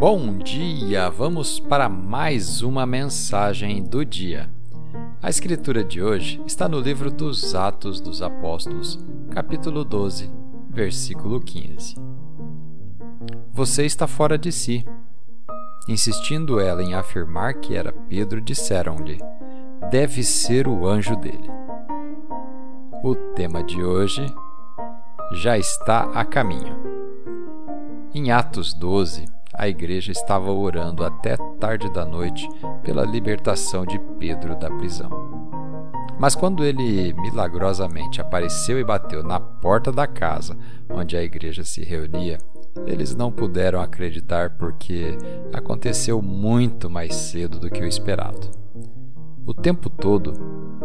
Bom dia! Vamos para mais uma mensagem do dia. A escritura de hoje está no livro dos Atos dos Apóstolos, capítulo 12, versículo 15. Você está fora de si. Insistindo ela em afirmar que era Pedro, disseram-lhe: Deve ser o anjo dele. O tema de hoje já está a caminho. Em Atos 12, a igreja estava orando até tarde da noite pela libertação de Pedro da prisão. Mas quando ele milagrosamente apareceu e bateu na porta da casa onde a igreja se reunia, eles não puderam acreditar porque aconteceu muito mais cedo do que o esperado. O tempo todo,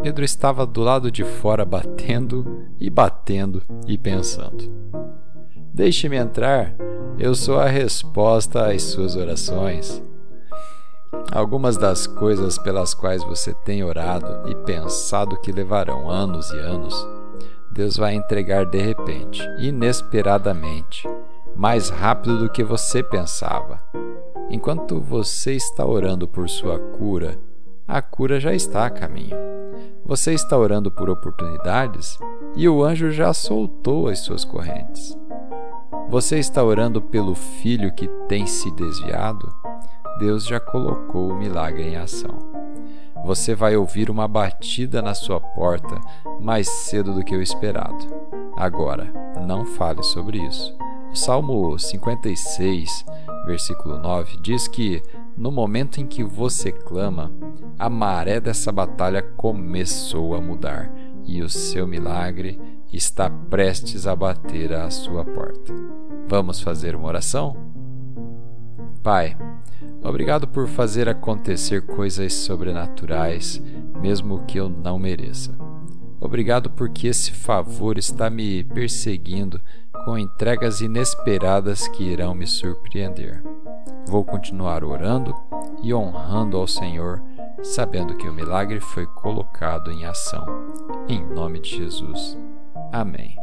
Pedro estava do lado de fora batendo e batendo e pensando: Deixe-me entrar, eu sou a resposta às suas orações. Algumas das coisas pelas quais você tem orado e pensado que levarão anos e anos, Deus vai entregar de repente, inesperadamente, mais rápido do que você pensava. Enquanto você está orando por sua cura, a cura já está a caminho. Você está orando por oportunidades e o anjo já soltou as suas correntes. Você está orando pelo filho que tem se desviado? Deus já colocou o milagre em ação. Você vai ouvir uma batida na sua porta mais cedo do que o esperado. Agora, não fale sobre isso. O Salmo 56, versículo 9, diz que no momento em que você clama, a maré dessa batalha começou a mudar e o seu milagre está prestes a bater à sua porta. Vamos fazer uma oração? Pai, obrigado por fazer acontecer coisas sobrenaturais, mesmo que eu não mereça. Obrigado porque esse favor está me perseguindo com entregas inesperadas que irão me surpreender. Vou continuar orando e honrando ao Senhor, sabendo que o milagre foi colocado em ação. Em nome de Jesus. Amém.